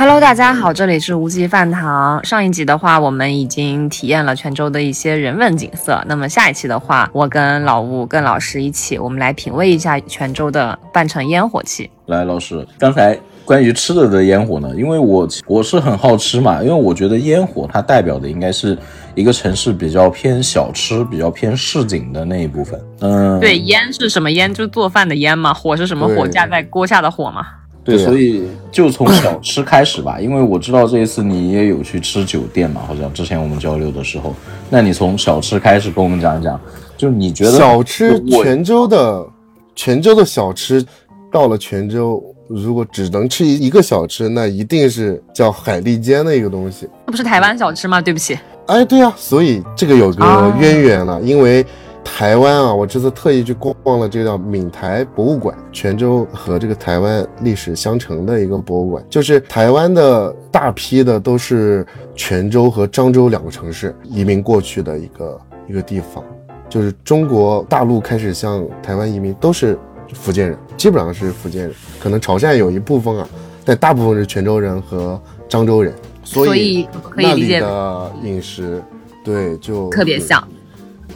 Hello，大家好，这里是无极饭堂。上一集的话，我们已经体验了泉州的一些人文景色。那么下一期的话，我跟老吴、跟老师一起，我们来品味一下泉州的半城烟火气。来，老师，刚才关于吃的的烟火呢？因为我我是很好吃嘛，因为我觉得烟火它代表的应该是一个城市比较偏小吃、比较偏市井的那一部分。嗯，对，烟是什么烟？就是做饭的烟嘛。火是什么火？架在锅下的火嘛。对，所以就从小吃开始吧，因为我知道这一次你也有去吃酒店嘛，好像之前我们交流的时候，那你从小吃开始跟我们讲一讲，就你觉得小吃泉州的泉州的小吃，到了泉州如果只能吃一个小吃，那一定是叫海蛎煎的一个东西，那不是台湾小吃吗？对不起，哎，对啊，所以这个有个渊源了，因为。台湾啊，我这次特意去逛了这个叫闽台博物馆，泉州和这个台湾历史相承的一个博物馆。就是台湾的大批的都是泉州和漳州两个城市移民过去的一个一个地方。就是中国大陆开始向台湾移民都是福建人，基本上是福建人，可能潮汕有一部分啊，但大部分是泉州人和漳州人。所以那里的饮食对就特别像。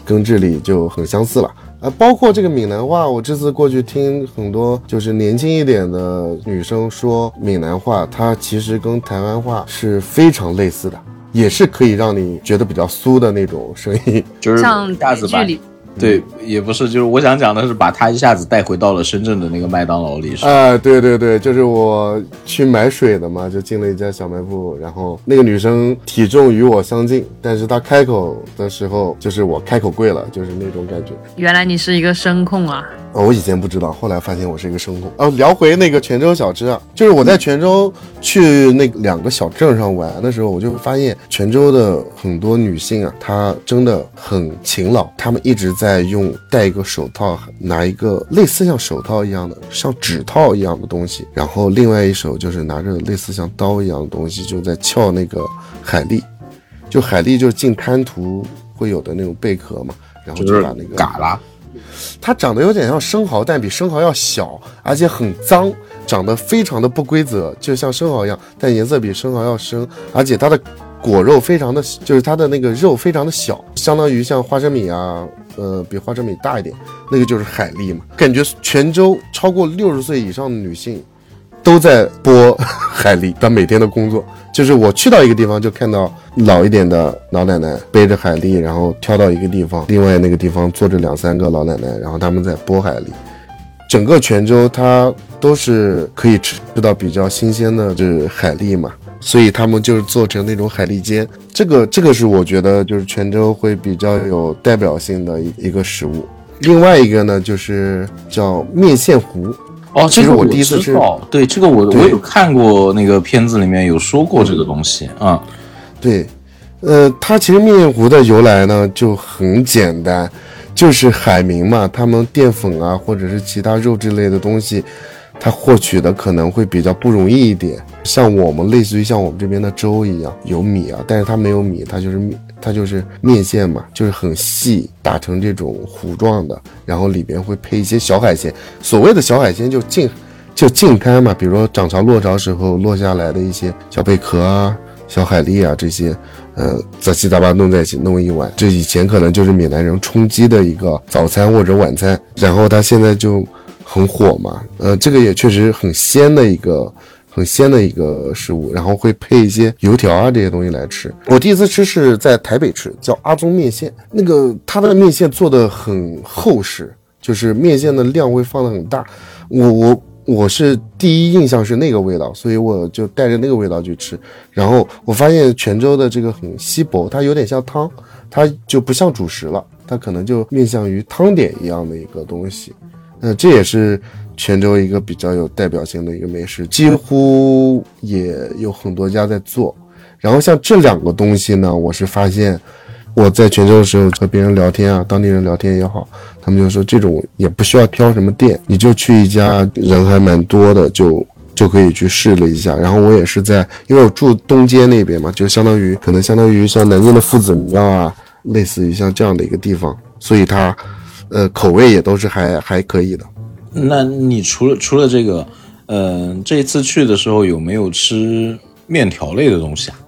跟这里就很相似了，啊，包括这个闽南话，我这次过去听很多就是年轻一点的女生说闽南话，它其实跟台湾话是非常类似的，也是可以让你觉得比较酥的那种声音，就是像距离。对，也不是，就是我想讲的是，把他一下子带回到了深圳的那个麦当劳里。哎，对对对，就是我去买水的嘛，就进了一家小卖部，然后那个女生体重与我相近，但是她开口的时候，就是我开口跪了，就是那种感觉。原来你是一个声控啊。我以前不知道，后来发现我是一个声控。哦，聊回那个泉州小吃啊，就是我在泉州去那两个小镇上玩的时候，我就发现泉州的很多女性啊，她真的很勤劳，她们一直在用戴一个手套，拿一个类似像手套一样的、像指套一样的东西，然后另外一手就是拿着类似像刀一样的东西，就在撬那个海蛎。就海蛎就是进滩涂会有的那种贝壳嘛，然后就把那个嘎啦。它长得有点像生蚝，但比生蚝要小，而且很脏，长得非常的不规则，就像生蚝一样，但颜色比生蚝要深，而且它的果肉非常的，就是它的那个肉非常的小，相当于像花生米啊，呃，比花生米大一点，那个就是海蛎嘛。感觉泉州超过六十岁以上的女性。都在剥 海蛎，他每天的工作就是我去到一个地方就看到老一点的老奶奶背着海蛎，然后跳到一个地方，另外那个地方坐着两三个老奶奶，然后他们在剥海蛎。整个泉州它都是可以吃吃到比较新鲜的就是海蛎嘛，所以他们就是做成那种海蛎煎。这个这个是我觉得就是泉州会比较有代表性的一一个食物。另外一个呢就是叫面线糊。哦，这个我第一次知道。对，这个我我有看过那个片子里面有说过这个东西啊。对，呃，它其实面线糊的由来呢就很简单，就是海民嘛，他们淀粉啊或者是其他肉质类的东西，它获取的可能会比较不容易一点。像我们类似于像我们这边的粥一样有米啊，但是它没有米，它就是米。它就是面线嘛，就是很细，打成这种糊状的，然后里边会配一些小海鲜。所谓的小海鲜就近，就近滩嘛，比如说涨潮落潮时候落下来的一些小贝壳啊、小海蛎啊这些，呃，杂七杂八弄在一起弄一碗。这以前可能就是闽南人充饥的一个早餐或者晚餐，然后它现在就很火嘛，呃，这个也确实很鲜的一个。很鲜的一个食物，然后会配一些油条啊这些东西来吃。我第一次吃是在台北吃，叫阿宗面线。那个它的面线做的很厚实，就是面线的量会放的很大。我我我是第一印象是那个味道，所以我就带着那个味道去吃。然后我发现泉州的这个很稀薄，它有点像汤，它就不像主食了，它可能就面向于汤点一样的一个东西。那这也是。泉州一个比较有代表性的一个美食，几乎也有很多家在做。然后像这两个东西呢，我是发现我在泉州的时候和别人聊天啊，当地人聊天也好，他们就说这种也不需要挑什么店，你就去一家人还蛮多的，就就可以去试了一下。然后我也是在，因为我住东街那边嘛，就相当于可能相当于像南京的夫子庙啊，类似于像这样的一个地方，所以它呃口味也都是还还可以的。那你除了除了这个，嗯，这一次去的时候有没有吃面条类的东西啊。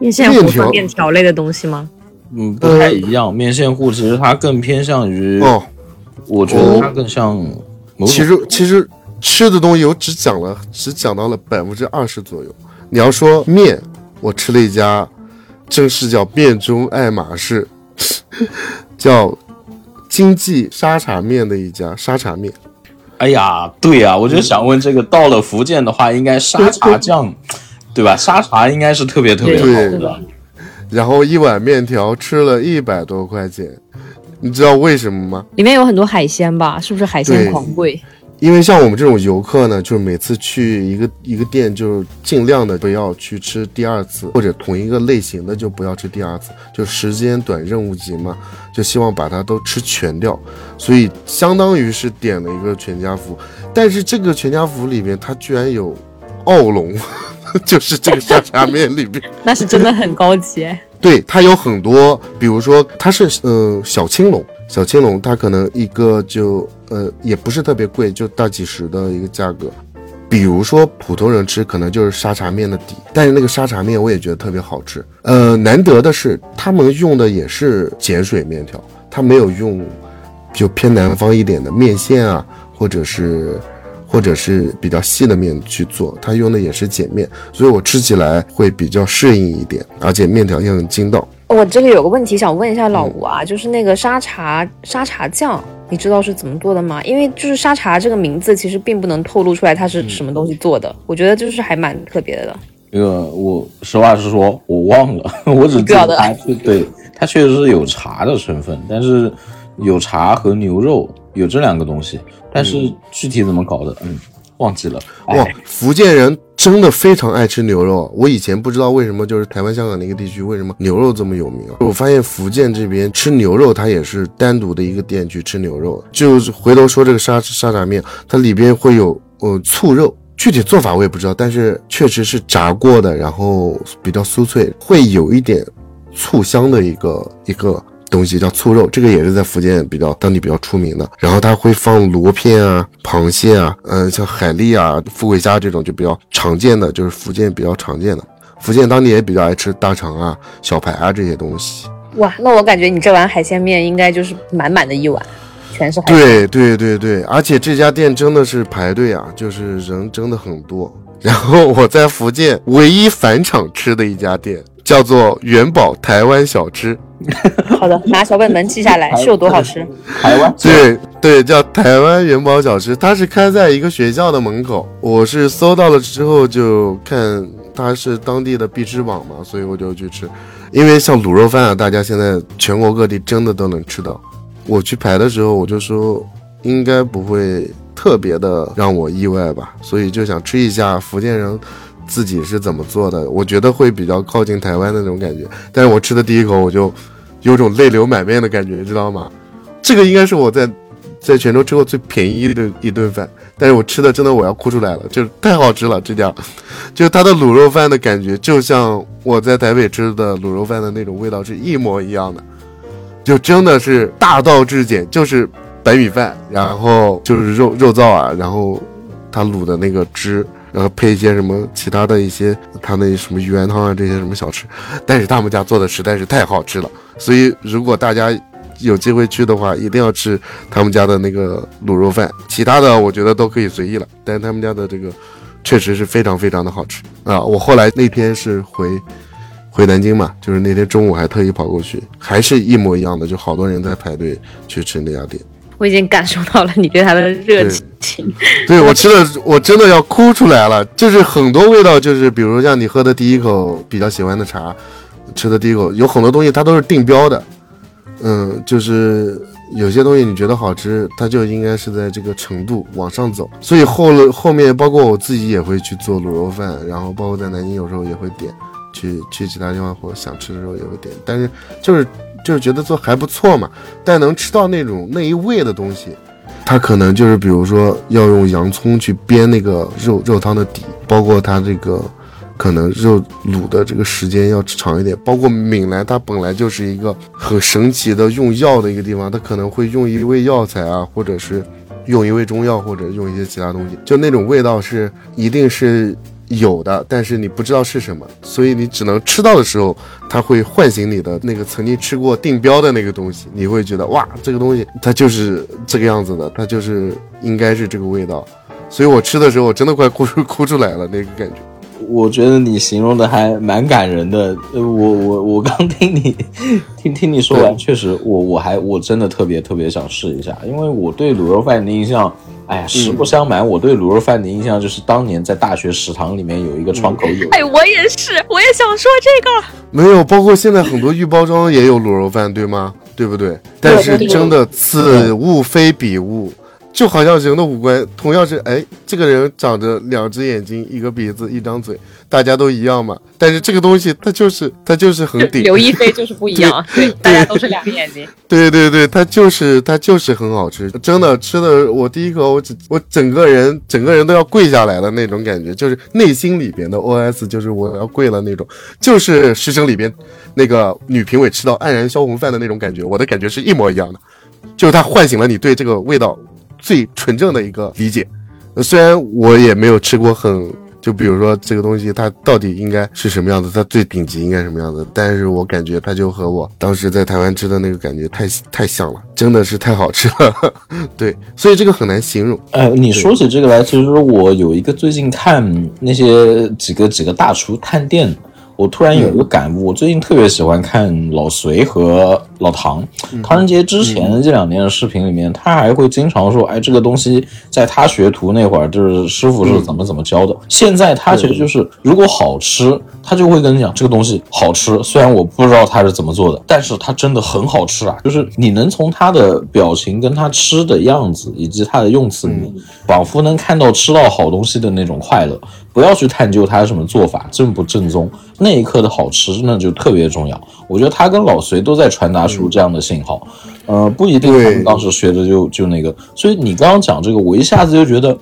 面线糊面条算面条类的东西吗？嗯，不太一样。面线糊其实它更偏向于，哦，我觉得它更像某种其实其实吃的东西我只讲了只讲到了百分之二十左右。你要说面，我吃了一家，正式叫面中爱马仕，叫经济沙茶面的一家沙茶面。哎呀，对呀、我就想问这个，到了福建的话，应该沙茶酱，对吧？沙茶应该是特别特别好对的。然后一碗面条吃了一百多块钱，你知道为什么吗？里面有很多海鲜吧？是不是海鲜对狂贵？因为像我们这种游客呢，就是每次去一个一个店，就是尽量的不要去吃第二次，或者同一个类型的就不要吃第二次，就时间短任务急嘛，就希望把它都吃全掉，所以相当于是点了一个全家福，但是这个全家福里面它居然有奥龙，就是这个沙茶面里面。那是真的很高级哎。对，它有很多，比如说它是呃小青龙，小青龙它可能一个就呃也不是特别贵，就大几十的一个价格。比如说普通人吃可能就是沙茶面的底，但是那个沙茶面我也觉得特别好吃。呃，难得的是他们用的也是碱水面条，他没有用就偏南方一点的面线啊，或者是或者是比较细的面去做，它用的也是碱面，所以我吃起来会比较适应一点，而且面条也很筋道。我这里有个问题想问一下老吴啊，就是那个沙茶沙茶酱，你知道是怎么做的吗？因为就是沙茶这个名字其实并不能透露出来它是什么东西做的，我觉得就是还蛮特别的。那个我实话实说，我忘了，我只记得它是对它确实是有茶的成分，但是有茶和牛肉有这两个东西，但是具体怎么搞的，嗯，忘记了。哎哇，福建人真的非常爱吃牛肉。我以前不知道为什么，就是台湾、香港那个地区为什么牛肉这么有名。我发现福建这边吃牛肉，它也是单独的一个店去吃牛肉。就是回头说这个沙沙茶面，它里边会有呃醋肉。具体做法我也不知道，但是确实是炸过的，然后比较酥脆，会有一点醋香的一个一个东西叫醋肉，这个也是在福建比较当地比较出名的。然后它会放螺片啊、螃蟹啊，嗯、像海蛎啊、富贵虾这种就比较常见的，就是福建比较常见的。福建当地也比较爱吃大肠啊、小排啊这些东西。哇，那我感觉你这碗海鲜面应该就是满满的一碗，全是海。对对对对，而且这家店真的是排队啊，就是人真的很多。然后我在福建唯一返场吃的一家店叫做元宝台湾小吃，好的，拿小本本记下来，是有多好吃？台湾对对，叫台湾元宝小吃，它是开在一个学校的门口。我是搜到了之后就看它是当地的必吃榜嘛，所以我就去吃。因为像卤肉饭啊，大家现在全国各地真的都能吃到。我去排的时候，我就说应该不会特别的让我意外吧，所以就想吃一下福建人自己是怎么做的，我觉得会比较靠近台湾的那种感觉。但是我吃的第一口，我就有种泪流满面的感觉，知道吗？这个应该是我在在泉州吃过最便宜的一顿饭，但是我吃的真的我要哭出来了，就是太好吃了，这家，就它的卤肉饭的感觉，就像我在台北吃的卤肉饭的那种味道是一模一样的，就真的是大道至简，就是白米饭，然后就是肉肉燥啊，然后它卤的那个汁。然后配一些什么其他的一些，他那什么鱼丸汤啊这些什么小吃，但是他们家做的实在是太好吃了，所以如果大家有机会去的话，一定要吃他们家的那个卤肉饭，其他的我觉得都可以随意了，但是他们家的这个确实是非常非常的好吃啊！我后来那天是回回南京嘛，就是那天中午还特意跑过去，还是一模一样的，就好多人在排队去吃那家店。我已经感受到了你对他的热情。对我吃的，我真的要哭出来了。就是很多味道，就是比如像你喝的第一口比较喜欢的茶，吃的第一口，有很多东西它都是定标的。嗯，就是有些东西你觉得好吃，它就应该是在这个程度往上走。所以后了后面，包括我自己也会去做卤肉饭，然后包括在南京有时候也会点，去去其他地方或者想吃的时候也会点，但是就是就是觉得做还不错嘛，但能吃到那种那一味的东西。它可能就是比如说要用洋葱去煸那个肉肉汤的底，包括它这个可能肉卤的这个时间要长一点，包括闽南它本来就是一个很神奇的用药的一个地方，它可能会用一味药材啊，或者是用一味中药，或者用一些其他东西，就那种味道是一定是有的，但是你不知道是什么，所以你只能吃到的时候，它会唤醒你的那个曾经吃过定标的那个东西，你会觉得哇，这个东西它就是这个样子的，它就是应该是这个味道。所以我吃的时候，我真的快哭出哭出来了，那个感觉。我觉得你形容的还蛮感人的。呃，我我我刚听你听听你说完，确实，我我还我真的特别特别想试一下，因为我对卤肉饭的印象，哎呀，实不相瞒，我对卤肉饭的印象就是当年在大学食堂里面有一个窗口有。哎，我也是，我也想说这个。没有，包括现在很多预包装也有卤肉饭，对吗？对不对？但是真的此物非彼物。就好像人的五官同样是，哎，这个人长着两只眼睛、一个鼻子、一张嘴，大家都一样嘛。但是这个东西它就是它就是很顶。刘亦菲就是不一样，对，大家都是两个眼睛。对对对，它就是它就是很好吃，真的吃的我第一口我只我整个人整个人都要跪下来的那种感觉，就是内心里边的 OS 就是我要跪了那种，就是《师生》里边那个女评委吃到黯然销魂饭的那种感觉，我的感觉是一模一样的，就是它唤醒了你对这个味道。最纯正的一个理解，虽然我也没有吃过很，就比如说这个东西它到底应该是什么样子，它最顶级应该什么样子，但是我感觉它就和我当时在台湾吃的那个感觉太太像了，真的是太好吃了。对，所以这个很难形容。哎，你说起这个来，其实我有一个最近看那些几个几个大厨探店。我突然有一个感悟，我最近特别喜欢看老隋和老唐。唐人街之前这两年的视频里面，他还会经常说：“哎，这个东西在他学徒那会儿，就是师傅是怎么怎么教的。”现在他其实就是，如果好吃，他就会跟你讲这个东西好吃。虽然我不知道他是怎么做的，但是他真的很好吃啊！就是你能从他的表情、跟他吃的样子以及他的用词里面，仿佛能看到吃到好东西的那种快乐。不要去探究他什么做法正不正宗，那一刻的好吃那就特别重要。我觉得他跟老隋都在传达出这样的信号，呃，不一定他们当时学的就就那个。所以你刚刚讲这个，我一下子就觉得，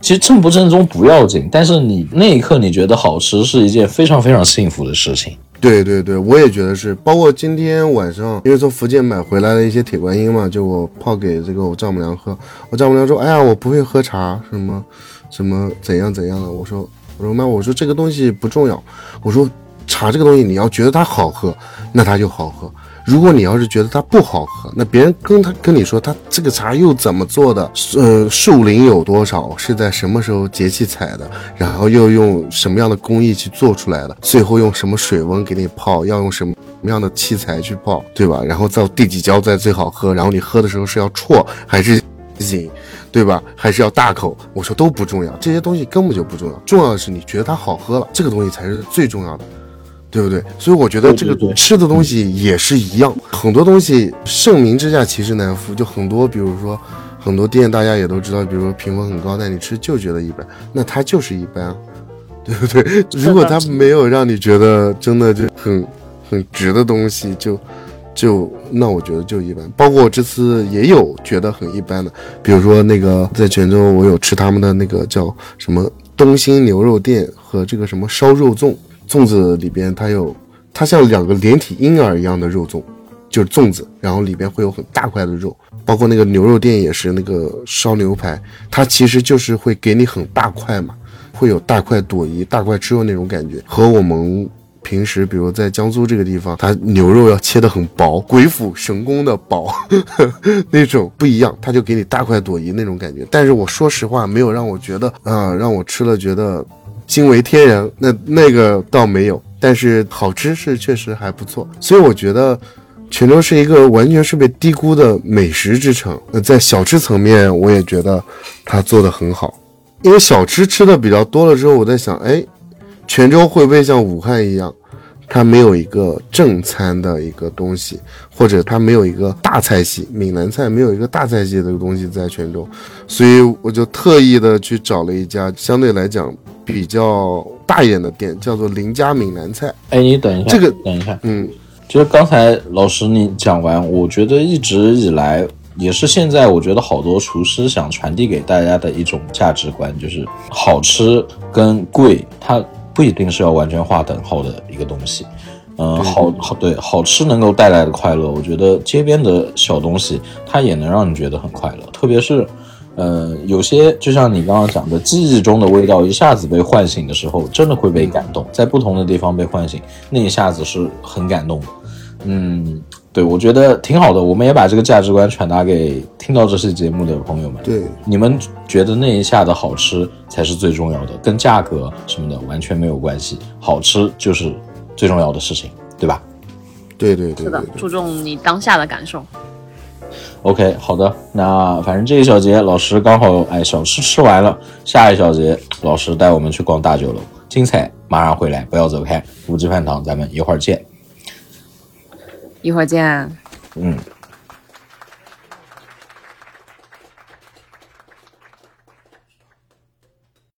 其实正不正宗不要紧，但是你那一刻你觉得好吃是一件非常非常幸福的事情。对对对，我也觉得是。包括今天晚上，因为从福建买回来的一些铁观音嘛，就我泡给这个我丈母娘喝。我丈母娘说：“哎呀，我不会喝茶，什么。”什么怎样怎样的？我说我说妈，我说这个东西不重要。我说茶这个东西，你要觉得它好喝，那它就好喝。如果你要是觉得它不好喝，那别人跟他跟你说他这个茶又怎么做的？呃，树龄有多少？是在什么时候节气采的？然后又用什么样的工艺去做出来的？最后用什么水温给你泡？要用什么什么样的器材去泡？对吧？然后到第几浇在最好喝？然后你喝的时候是要啜还是饮？对吧？还是要大口？我说都不重要，这些东西根本就不重要，重要的是你觉得它好喝了，这个东西才是最重要的，对不对？所以我觉得这个吃的东西也是一样，很多东西盛名之下其实难副，就很多，比如说很多店大家也都知道，比如说评分很高，但你吃就觉得一般，那它就是一般，对不对？如果它没有让你觉得真的就很很值的东西，就。就那我觉得就一般，包括我这次也有觉得很一般的，比如说那个在泉州，我有吃他们的那个叫什么东兴牛肉店和这个什么烧肉粽，粽子里边它有它像两个连体婴儿一样的肉粽，就是粽子，然后里边会有很大块的肉，包括那个牛肉店也是那个烧牛排，它其实就是会给你很大块嘛，会有大块朵颐、大块吃肉那种感觉，和我们。平时，比如在江苏这个地方，它牛肉要切得很薄，鬼斧神工的薄，那种不一样，它就给你大快朵颐那种感觉。但是我说实话，没有让我觉得啊，让我吃了觉得惊为天人，那那个倒没有。但是好吃是确实还不错，所以我觉得泉州是一个完全是被低估的美食之城。那在小吃层面，我也觉得它做的很好，因为小吃吃的比较多了之后，我在想，哎。泉州会不会像武汉一样，它没有一个正餐的一个东西，或者它没有一个大菜系，闽南菜没有一个大菜系的东西在泉州，所以我就特意的去找了一家相对来讲比较大一点的店，叫做林家闽南菜。哎，你等一下，这个等一下，嗯，就是刚才老师你讲完，我觉得一直以来也是现在我觉得好多厨师想传递给大家的一种价值观，就是好吃跟贵，它。不一定是要完全划等号的一个东西，嗯，好好对，好吃能够带来的快乐，我觉得街边的小东西它也能让你觉得很快乐。特别是，呃，有些就像你刚刚讲的，记忆中的味道一下子被唤醒的时候，真的会被感动，在不同的地方被唤醒，那一下子是很感动的。嗯，对，我觉得挺好的。我们也把这个价值观传达给听到这期节目的朋友们。对，你们觉得那一下的好吃才是最重要的，跟价格什么的完全没有关系，好吃就是最重要的事情，对吧？对对对是的对，对注重你当下的感受。OK，好的，那反正这一小节老师刚好哎小吃吃完了，下一小节老师带我们去逛大酒楼，精彩马上回来，不要走开，无极饭堂，咱们一会儿见。一会儿见。嗯。